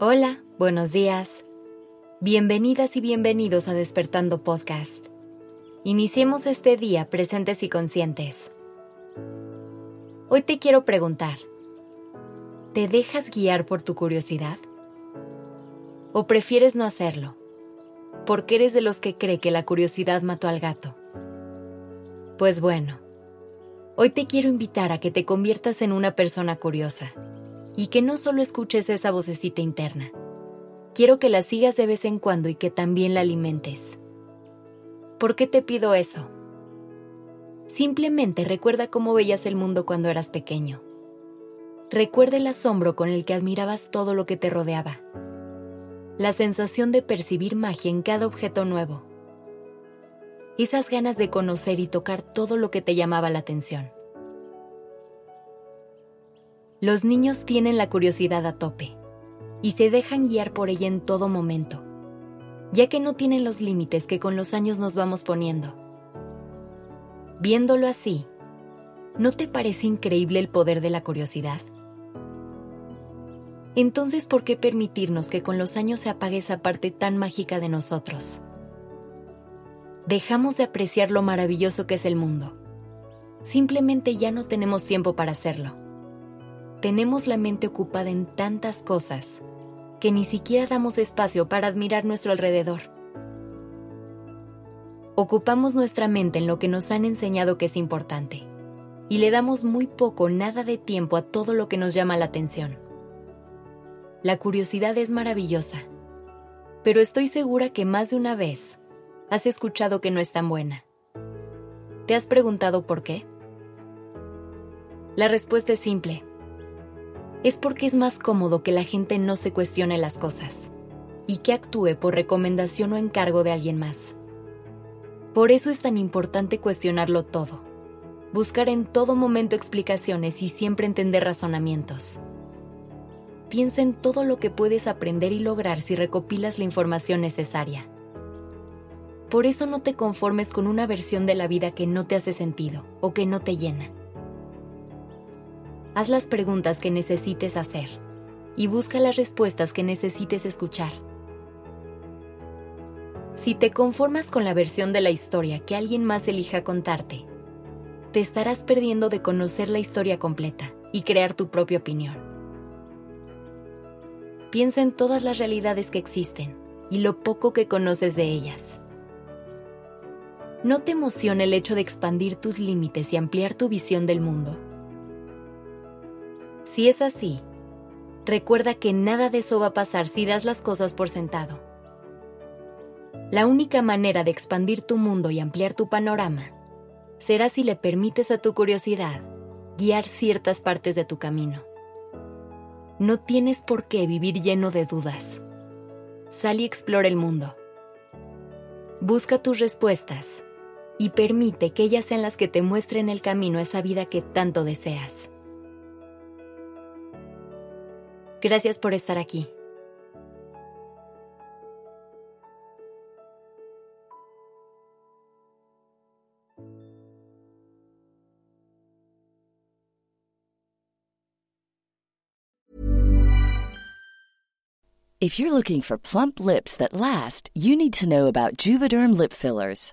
Hola, buenos días. Bienvenidas y bienvenidos a Despertando Podcast. Iniciemos este día presentes y conscientes. Hoy te quiero preguntar, ¿te dejas guiar por tu curiosidad? ¿O prefieres no hacerlo? Porque eres de los que cree que la curiosidad mató al gato. Pues bueno, hoy te quiero invitar a que te conviertas en una persona curiosa y que no solo escuches esa vocecita interna. Quiero que la sigas de vez en cuando y que también la alimentes. ¿Por qué te pido eso? Simplemente recuerda cómo veías el mundo cuando eras pequeño. Recuerda el asombro con el que admirabas todo lo que te rodeaba. La sensación de percibir magia en cada objeto nuevo. Esas ganas de conocer y tocar todo lo que te llamaba la atención. Los niños tienen la curiosidad a tope y se dejan guiar por ella en todo momento, ya que no tienen los límites que con los años nos vamos poniendo. Viéndolo así, ¿no te parece increíble el poder de la curiosidad? Entonces, ¿por qué permitirnos que con los años se apague esa parte tan mágica de nosotros? Dejamos de apreciar lo maravilloso que es el mundo. Simplemente ya no tenemos tiempo para hacerlo tenemos la mente ocupada en tantas cosas que ni siquiera damos espacio para admirar nuestro alrededor. Ocupamos nuestra mente en lo que nos han enseñado que es importante y le damos muy poco, nada de tiempo a todo lo que nos llama la atención. La curiosidad es maravillosa, pero estoy segura que más de una vez has escuchado que no es tan buena. ¿Te has preguntado por qué? La respuesta es simple es porque es más cómodo que la gente no se cuestione las cosas y que actúe por recomendación o encargo de alguien más. Por eso es tan importante cuestionarlo todo, buscar en todo momento explicaciones y siempre entender razonamientos. Piensa en todo lo que puedes aprender y lograr si recopilas la información necesaria. Por eso no te conformes con una versión de la vida que no te hace sentido o que no te llena haz las preguntas que necesites hacer y busca las respuestas que necesites escuchar. Si te conformas con la versión de la historia que alguien más elija contarte, te estarás perdiendo de conocer la historia completa y crear tu propia opinión. Piensa en todas las realidades que existen y lo poco que conoces de ellas. ¿No te emociona el hecho de expandir tus límites y ampliar tu visión del mundo? Si es así, recuerda que nada de eso va a pasar si das las cosas por sentado. La única manera de expandir tu mundo y ampliar tu panorama será si le permites a tu curiosidad guiar ciertas partes de tu camino. No tienes por qué vivir lleno de dudas. Sal y explora el mundo. Busca tus respuestas y permite que ellas sean las que te muestren el camino a esa vida que tanto deseas. Gracias por estar aquí. If you're looking for plump lips that last, you need to know about Juvederm lip fillers.